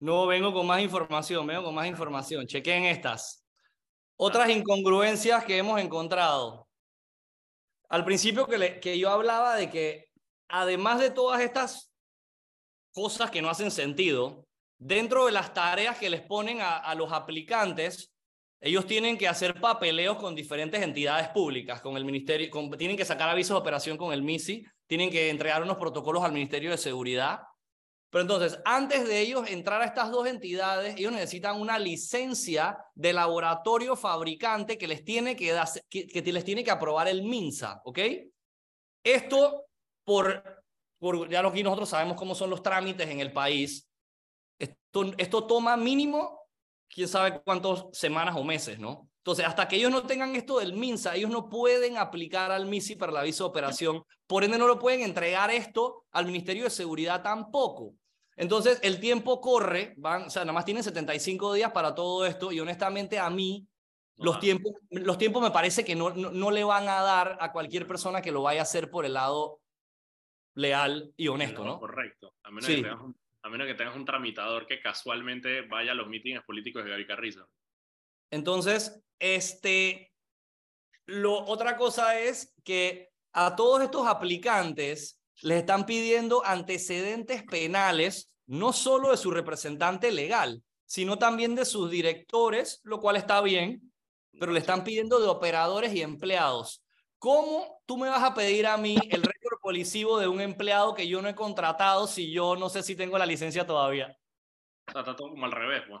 No, vengo con más información, vengo con más información. Chequen estas. Otras incongruencias que hemos encontrado. Al principio que, le, que yo hablaba de que, además de todas estas cosas que no hacen sentido, dentro de las tareas que les ponen a, los aplicantes, ellos tienen que hacer papeleos con diferentes entidades públicas, con el ministerio, tienen que sacar avisos de operación con el MISI, tienen que entregar unos protocolos al Ministerio de Seguridad. Pero entonces, antes de ellos entrar a estas dos entidades, ellos necesitan una licencia de laboratorio fabricante que les tiene que, que, les tiene que aprobar el MINSA, ¿ok? Esto, por, ya aquí nosotros sabemos cómo son los trámites en el país, esto, toma mínimo, quién sabe cuántas semanas o meses, ¿no? Entonces, hasta que ellos no tengan esto del MINSA, ellos no pueden aplicar al MISI para la visa de operación, por ende no lo pueden entregar esto al Ministerio de Seguridad tampoco. Entonces, el tiempo corre, van, o sea, nada más tienen 75 días para todo esto y honestamente a mí los tiempos, los tiempos me parece que no, no, le van a dar a cualquier persona que lo vaya a hacer por el lado leal y honesto, ¿no? Correcto. A menos sí. que a menos que tengas un tramitador que casualmente vaya a los mítines políticos de Gaby Carrizo. Entonces, este, lo, otra cosa es que a todos estos aplicantes les están pidiendo antecedentes penales, no solo de su representante legal, sino también de sus directores, lo cual está bien, pero le están pidiendo de operadores y empleados. ¿Cómo tú me vas a pedir a mí el récord policivo de un empleado que yo no he contratado si yo no sé si tengo la licencia todavía? O sea, está todo como al revés, pues.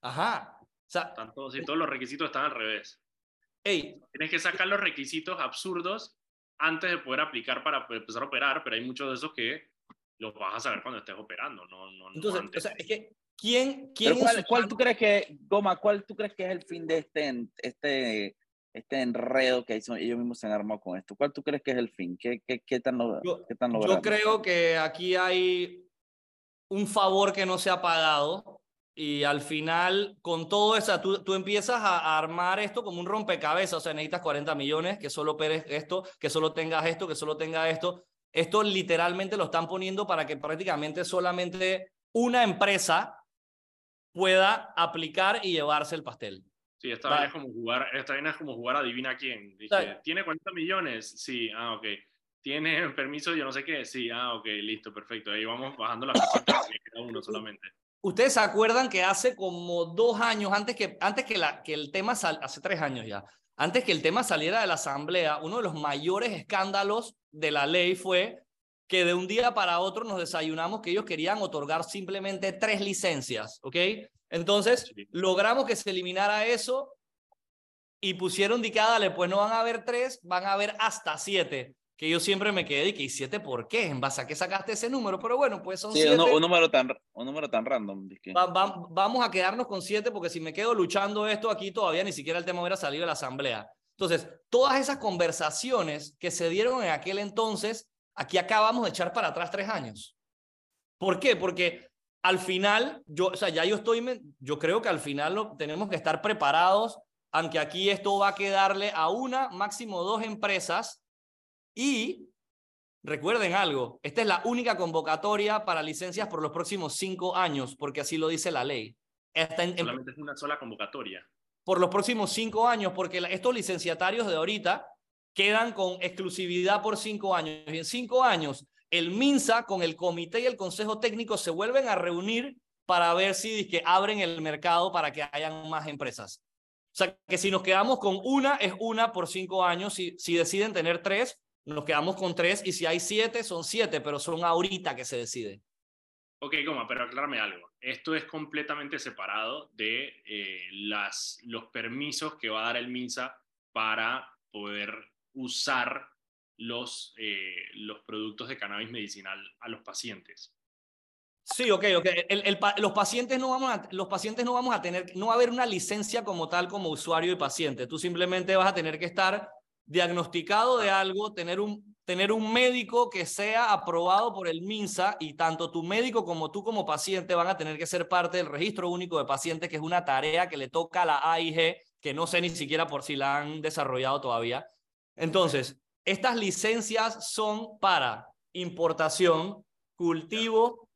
Ajá. O sea, todos, si todos los requisitos están al revés. Ey. Tienes que sacar los requisitos absurdos antes de poder aplicar para empezar a operar, pero hay muchos de esos que los vas a saber cuando estés operando, no, no, Entonces, antes. o sea, es que ¿quién, quién cuál, cuál, tú crees que, Goma, cuál tú crees que es el fin de este, este este enredo que ellos mismos se han armado con esto? ¿Cuál tú crees que es el fin? ¿Qué, qué, qué tan, yo, qué tan Yo creo que aquí hay un favor que no se ha pagado y al final con todo eso, tú, tú empiezas a, armar esto como un rompecabezas, o sea, necesitas 40 millones, que solo operes esto, que solo tengas esto, que solo tenga esto. Esto literalmente lo están poniendo para que prácticamente solamente una empresa pueda aplicar y llevarse el pastel. Sí, esta vaina es como jugar, esta es como jugar adivina quién. Dije, ¿tiene 40 millones? Sí, ah, ok. ¿Tiene permiso? Yo no sé qué. Sí, ah, ok, listo, perfecto. Ahí vamos bajando la fichita, queda uno solamente. Ustedes se acuerdan que hace como dos años, antes que, antes que, la, que el tema, sal, hace tres años ya, antes que el tema saliera de la Asamblea, uno de los mayores escándalos de la ley fue que de un día para otro nos desayunamos que ellos querían otorgar simplemente tres licencias, ¿ok? Entonces, logramos que se eliminara eso y pusieron dale, pues no van a haber tres, van a haber hasta siete. Que yo siempre me quedé y que, ¿y siete por qué? ¿En base a qué sacaste ese número? Pero bueno, pues son siete. Un, un, número tan, un número tan random. vamos a quedarnos con siete porque si me quedo luchando esto aquí todavía ni siquiera el tema hubiera salido de la asamblea. Entonces, todas esas conversaciones que se dieron en aquel entonces, aquí acabamos de echar para atrás tres años. ¿Por qué? Porque al final, yo, o sea, ya yo estoy, yo creo que al final tenemos que estar preparados, aunque aquí esto va a quedarle a una, máximo dos empresas y recuerden algo, esta es la única convocatoria para licencias por los próximos cinco años, porque así lo dice la ley. Esta Solamente es una sola convocatoria. Por los próximos cinco años, porque estos licenciatarios de ahorita quedan con exclusividad por cinco años. Y en cinco años el MINSA con el comité y el consejo técnico se vuelven a reunir para ver si que abren el mercado para que hayan más empresas. O sea, que si nos quedamos con una, es una por cinco años. Si, si deciden tener tres, nos quedamos con tres. Y si hay siete, son siete, pero son ahorita que se decide. Ok, Goma, pero aclárame algo. Esto es completamente separado de eh, las, los permisos que va a dar el MINSA para poder usar los, eh, los productos de cannabis medicinal a los pacientes. Sí, ok, ok. El, los, pacientes no vamos a, los pacientes no vamos a tener, no va a haber una licencia como tal como usuario y paciente. Tú simplemente vas a tener que estar diagnosticado de algo, tener un, tener un médico que sea aprobado por el MINSA y tanto tu médico como tú como paciente van a tener que ser parte del registro único de pacientes, que es una tarea que le toca a la AIG, que no sé ni siquiera por si la han desarrollado todavía. Entonces, estas licencias son para importación, cultivo,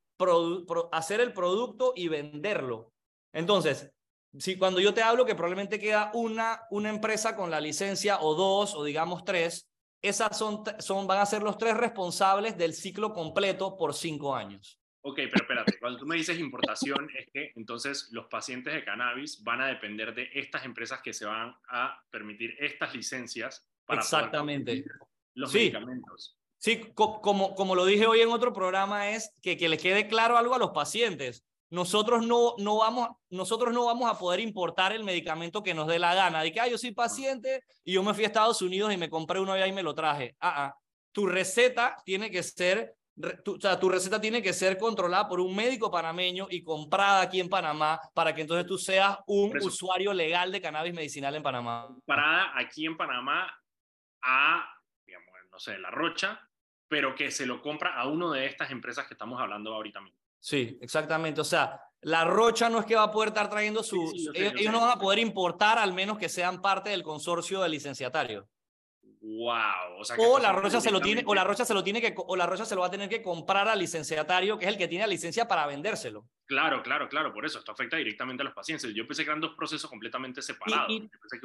hacer el producto y venderlo. Entonces, si cuando yo te hablo que probablemente queda una, una empresa con la licencia o dos o digamos tres, esas son, son, van a ser los tres responsables del ciclo completo por cinco años. Ok, pero espérate, cuando tú me dices importación, es que entonces los pacientes de cannabis van a depender de estas empresas que se van a permitir estas licencias Exactamente. los medicamentos. Sí, como, como lo dije hoy en otro programa, es que, que le quede claro algo a los pacientes. Nosotros no, no vamos, nosotros no vamos a poder importar el medicamento que nos dé la gana. De que, ah, yo soy paciente y yo me fui a Estados Unidos y me compré uno allá y me lo traje. Ah, ah. Tu receta tiene que ser tu, o sea, tu receta tiene que ser controlada por un médico panameño y comprada aquí en Panamá para que entonces tú seas un usuario legal de cannabis medicinal en Panamá. Comprada aquí en Panamá a, digamos, no sé, La Rocha, pero que se lo compra a uno de estas empresas que estamos hablando ahorita mismo. Sí, exactamente. O sea, La Rocha no es que va a poder estar trayendo sus... ellos, no van a poder importar al menos que sean parte del consorcio de licenciatario. Wow. O, la Rocha se lo tiene, o la Rocha se lo tiene que, o la Rocha se lo va a tener que comprar al licenciatario, que es el que tiene la licencia para vendérselo. Claro, claro, claro. Por eso esto afecta directamente a los pacientes. Yo pensé que eran dos procesos completamente separados.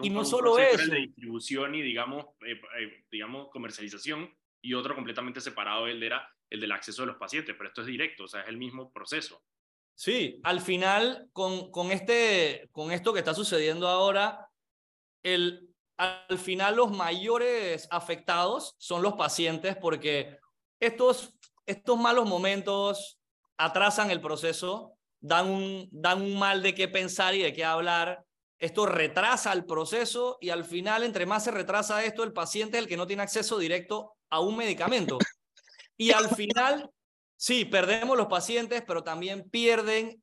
Y, no solo eso. de distribución y digamos, eh, eh, digamos comercialización y otro completamente separado el era el del acceso de los pacientes, pero esto es directo, o sea, es el mismo proceso. Sí, al final, con, con, este, con esto que está sucediendo ahora, el, al final los mayores afectados son los pacientes porque estos, estos malos momentos atrasan el proceso, dan un, dan un mal de qué pensar y de qué hablar. Esto retrasa el proceso y al final, entre más se retrasa esto, el paciente es el que no tiene acceso directo a un medicamento. Y al final, sí, perdemos los pacientes, pero también pierden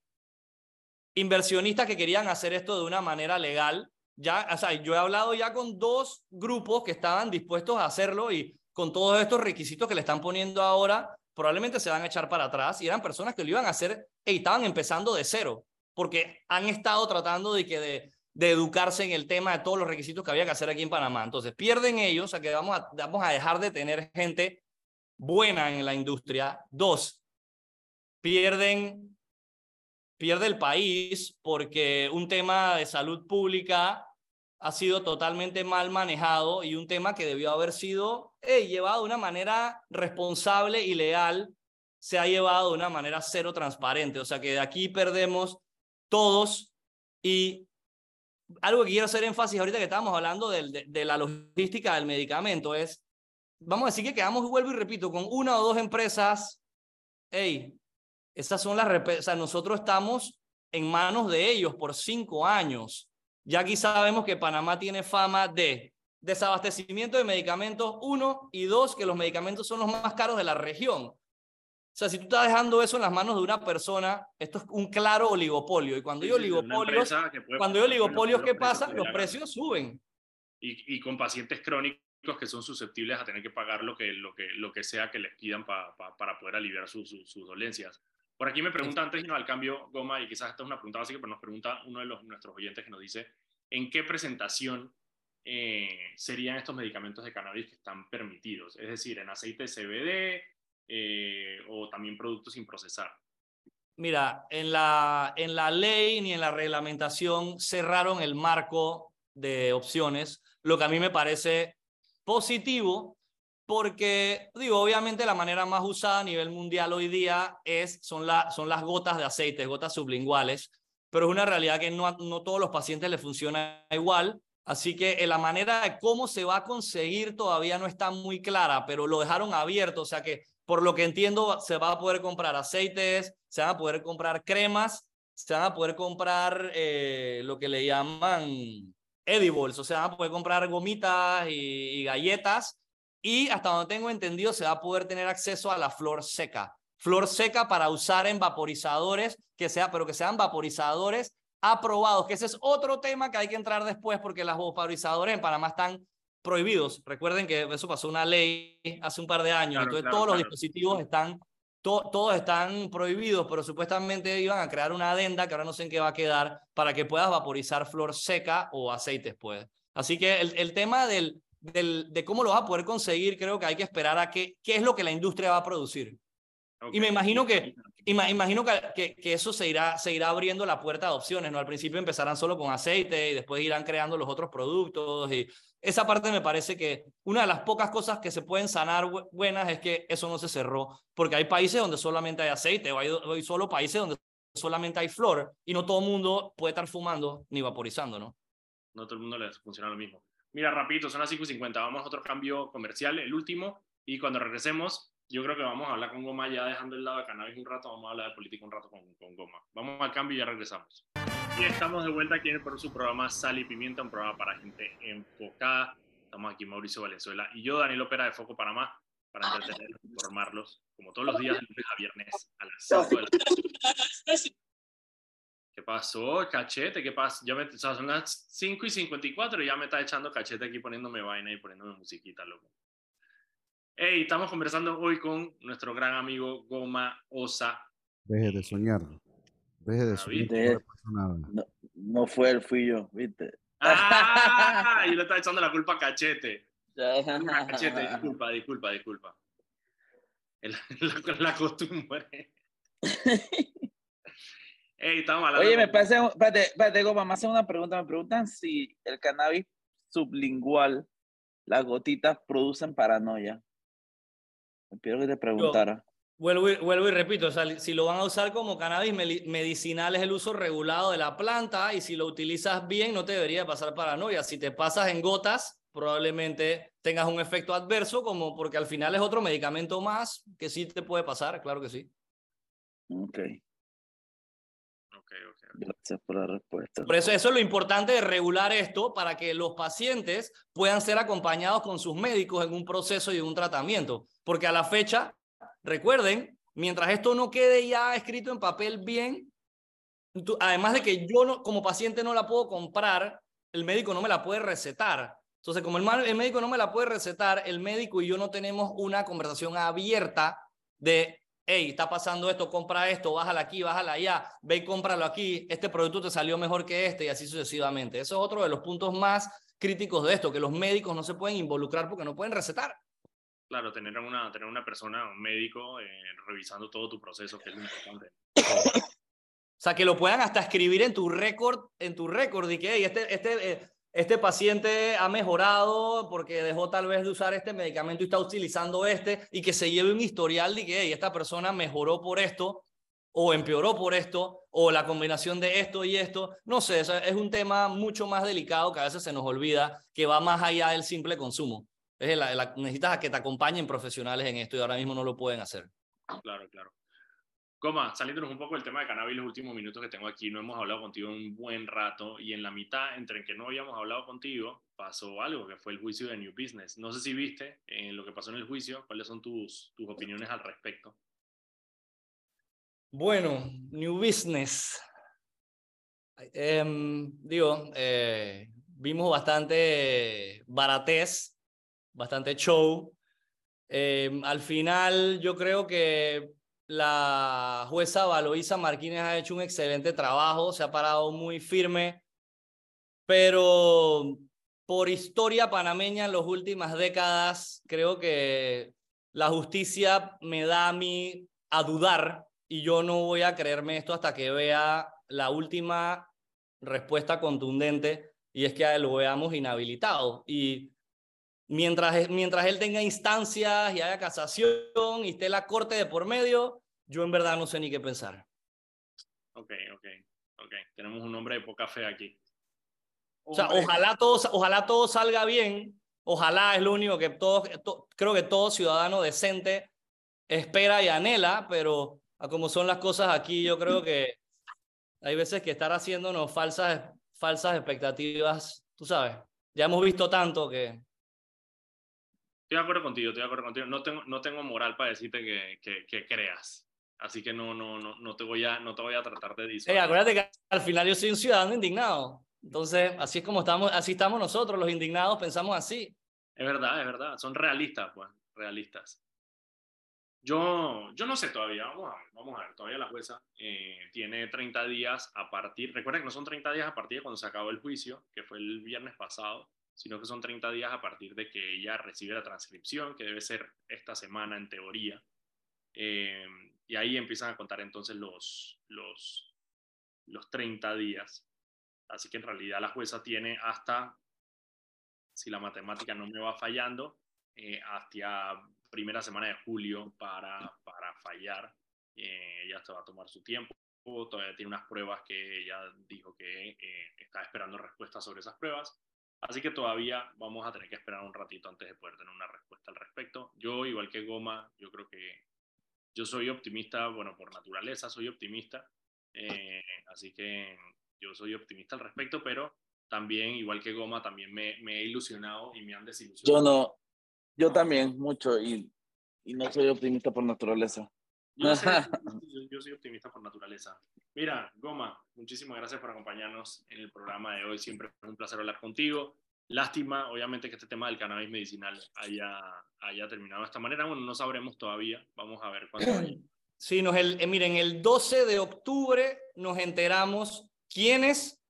inversionistas que querían hacer esto de una manera legal ya, o sea, yo he hablado ya con dos grupos que estaban dispuestos a hacerlo y con todos estos requisitos que le están poniendo ahora, probablemente se van a echar para atrás y eran personas que lo iban a hacer y estaban empezando de cero, porque han estado tratando de que de, educarse en el tema de todos los requisitos que había que hacer aquí en Panamá. Entonces, pierden ellos, o sea, que vamos a, vamos a dejar de tener gente buena en la industria. Dos, pierden pierde el país porque un tema de salud pública ha sido totalmente mal manejado y un tema que debió haber sido llevado de una manera responsable y leal, se ha llevado de una manera cero transparente. O sea que de aquí perdemos todos y algo que quiero hacer énfasis ahorita que estábamos hablando de, de, la logística del medicamento es, vamos a decir que quedamos, vuelvo y repito, con una o dos empresas, hey, esas son las, o sea, nosotros estamos en manos de ellos por cinco años. Ya aquí sabemos que Panamá tiene fama de desabastecimiento de medicamentos, uno, y dos, que los medicamentos son los más caros de la región. O sea, si tú estás dejando eso en las manos de una persona, esto es un claro oligopolio. Y cuando yo oligopolios, cuando oligopolios, ¿qué pasa? Los precios suben. Y, y, con pacientes crónicos que son susceptibles a tener que pagar lo que, lo que, lo que sea que les pidan para poder aliviar sus dolencias. Por aquí me pregunta antes no al cambio, Goma, y quizás esta es una pregunta básica, pero nos pregunta uno de los, nuestros oyentes que nos dice, ¿en qué presentación eh, serían estos medicamentos de cannabis que están permitidos? Es decir, en aceite CBD eh, o también productos sin procesar. Mira, en la, en la ley ni en la reglamentación cerraron el marco de opciones, lo que a mí me parece positivo porque, digo, obviamente la manera más usada a nivel mundial hoy día es, son, la, son las gotas de aceite, gotas sublinguales, pero es una realidad que no, no todos los pacientes les funciona igual, así que la manera de cómo se va a conseguir todavía no está muy clara, pero lo dejaron abierto, o sea que por lo que entiendo se va a poder comprar aceites, se van a poder comprar cremas, se van a poder comprar eh, lo que le llaman edibles, o sea, van a poder comprar gomitas y galletas y hasta donde tengo entendido se va a poder tener acceso a la flor seca. Flor seca para usar en vaporizadores, que sea, pero que sean vaporizadores aprobados, que ese es otro tema que hay que entrar después porque los vaporizadores en Panamá están prohibidos. Recuerden que eso pasó una ley hace un par de años, entonces todos los dispositivos están, todos están prohibidos, pero supuestamente iban a crear una adenda que ahora no sé en qué va a quedar para que puedas vaporizar flor seca o aceites, pues. Así que el, el tema del, de cómo lo va a poder conseguir, creo que hay que esperar a qué, qué es lo que la industria va a producir. Y me imagino que, imagino que, que, eso se irá, se irá abriendo la puerta de opciones, ¿no? Al principio empezarán solo con aceite y después irán creando los otros productos y esa parte me parece que una de las pocas cosas que se pueden sanar buenas es que eso no se cerró, porque hay países donde solamente hay aceite o hay, solo países donde solamente hay flor y no todo el mundo puede estar fumando ni vaporizando, ¿no? No todo el mundo le funciona lo mismo. Mira, rapidito, son las 5.50, vamos a otro cambio comercial, el último, y cuando regresemos, yo creo que vamos a hablar con Goma ya dejando el lado de cannabis un rato, vamos a hablar de política un rato con, con Goma. Vamos al cambio y ya regresamos. Y estamos de vuelta aquí por su programa Sal y Pimienta, un programa para gente enfocada. Estamos aquí Mauricio Valenzuela y yo, Daniel Opera de Foco Panamá, para entretenerlos, informarlos, como todos los días, de lunes a viernes a las 5 de la tarde. ¿Qué pasó, cachete? ¿Qué pasa? Ya me, o sea, son las 5 y 54 y ya me está echando cachete aquí poniéndome vaina y poniéndome musiquita, loco. Hey, estamos conversando hoy con nuestro gran amigo Goma Osa. Deje de soñar. Deje de ah, soñar. No, no, fue él, fui yo, ¿viste? ¡Ah! y le está echando la culpa a Cachete. cachete, disculpa, disculpa, disculpa. La, la, la costumbre. Oye, me parece, espérate, espérate, Goma, me hacen una pregunta. Me preguntan si el cannabis sublingual, las gotitas producen paranoia. Me pido que te preguntara. Vuelvo, y, vuelvo y repito, o sea, si lo van a usar como cannabis medicinal es el uso regulado de la planta y si lo utilizas bien no te debería pasar paranoia. Si te pasas en gotas, probablemente tengas un efecto adverso, como porque al final es otro medicamento más que sí te puede pasar, claro que sí. Ok. Gracias por la respuesta. Por eso, eso es lo importante de regular esto para que los pacientes puedan ser acompañados con sus médicos en un proceso y un tratamiento. Porque a la fecha, recuerden, mientras esto no quede ya escrito en papel bien, además de que yo no, como paciente no la puedo comprar, el médico no me la puede recetar. Entonces, como el, el médico no me la puede recetar, el médico y yo no tenemos una conversación abierta de hey, está pasando esto, compra esto, bájala aquí, bájala allá, ve y cómpralo aquí, este producto te salió mejor que este y así sucesivamente. Eso es otro de los puntos más críticos de esto, que los médicos no se pueden involucrar porque no pueden recetar. Claro, tener una, tener una persona, un médico, eh, revisando todo tu proceso, que es lo importante. sea, que lo puedan hasta escribir en tu récord, en tu récord, y que este, este, eh, este paciente ha mejorado porque dejó tal vez de usar este medicamento y está utilizando este, y que se lleve un historial de que esta persona mejoró por esto, o empeoró por esto, o la combinación de esto y esto. No sé, es un tema mucho más delicado que a veces se nos olvida, que va más allá del simple consumo. Es la, necesitas que te acompañen profesionales en esto y ahora mismo no lo pueden hacer. Claro, claro. Coma, saliéndonos un poco del tema de cannabis, los últimos minutos que tengo aquí, no hemos hablado contigo un buen rato y en la mitad, entre que no habíamos hablado contigo, pasó algo que fue el juicio de New Business. No sé si viste en lo que pasó en el juicio, cuáles son tus, tus opiniones al respecto. Bueno, New Business. Em, digo, eh, vimos bastante baratez, bastante show. Em, al final, yo creo que la jueza Valoisa Martínez ha hecho un excelente trabajo, se ha parado muy firme, pero por historia panameña en las últimas décadas, creo que la justicia me da a mí a dudar y yo no voy a creerme esto hasta que vea la última respuesta contundente y es que lo veamos inhabilitado. Y mientras, mientras él tenga instancias y haya casación y esté la corte de por medio, yo en verdad no sé ni qué pensar. Ok, ok, ok. Tenemos un hombre de poca fe aquí. O sea, ojalá todo, ojalá todo salga bien. Ojalá es lo único que todos, creo que todo ciudadano decente espera y anhela, pero a como son las cosas aquí, yo creo que hay veces que estar haciéndonos falsas, falsas expectativas, tú sabes, ya hemos visto tanto que... Estoy de acuerdo contigo, estoy de acuerdo contigo. No tengo, no tengo moral para decirte que, que, que creas. Así que no, no, no, no, te voy a, no te voy a tratar de. Eh, acuérdate que al final yo soy un ciudadano indignado. Entonces, así es como estamos, así estamos nosotros, los indignados, pensamos así. Es verdad, es verdad. Son realistas, pues, realistas. Yo, yo no sé todavía, vamos a ver, vamos a ver, todavía la jueza eh, tiene 30 días a partir, recuerden que no son 30 días a partir de cuando se acabó el juicio, que fue el viernes pasado, sino que son 30 días a partir de que ella recibe la transcripción, que debe ser esta semana en teoría. Eh, y ahí empiezan a contar entonces los, los, los 30 días. Así que en realidad la jueza tiene hasta, si la matemática no me va fallando, eh, hasta primera semana de julio para, para fallar. Eh, ella se va a tomar su tiempo. Todavía tiene unas pruebas que ella dijo que eh, está esperando respuestas sobre esas pruebas. Así que todavía vamos a tener que esperar un ratito antes de poder tener una respuesta al respecto. Yo, igual que Goma, yo creo que yo soy optimista, bueno, por naturaleza soy optimista. Eh, así que yo soy optimista al respecto, pero también, igual que Goma, también me, me he ilusionado y me han desilusionado. Yo no, yo también, mucho, y, y no soy optimista por naturaleza. Yo, yo, soy optimista por naturaleza. Mira, Goma, muchísimas gracias por acompañarnos en el programa de hoy. Siempre es un placer hablar contigo. Lástima, obviamente, que este tema del cannabis medicinal haya, haya terminado de esta manera. Bueno, no sabremos todavía. Vamos a ver cuándo. Sí, nos el, eh, miren, el 12 de octubre nos enteramos quiénes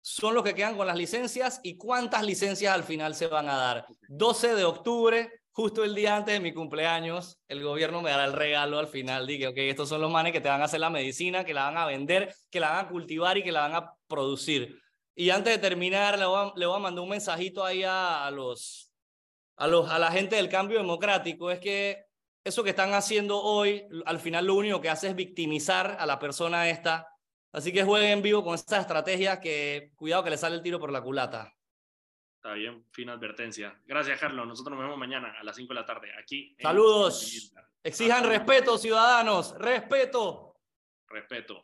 son los que quedan con las licencias y cuántas licencias al final se van a dar. 12 de octubre, justo el día antes de mi cumpleaños, el gobierno me dará el regalo al final. Dije, ok, estos son los manes que te van a hacer la medicina, que la van a vender, que la van a cultivar y que la van a producir. Y antes de terminar, le voy a, mandar un mensajito ahí a, los, a, los, a la gente del cambio democrático. Es que eso que están haciendo hoy, al final lo único que hace es victimizar a la persona esta Así que jueguen en vivo con esta estrategia que cuidado que le sale el tiro por la culata. Está bien, fina advertencia. Gracias, Carlos. Nosotros nos vemos mañana a las 5 de la tarde aquí. Saludos. Exijan respeto, ciudadanos. Respeto. Respeto.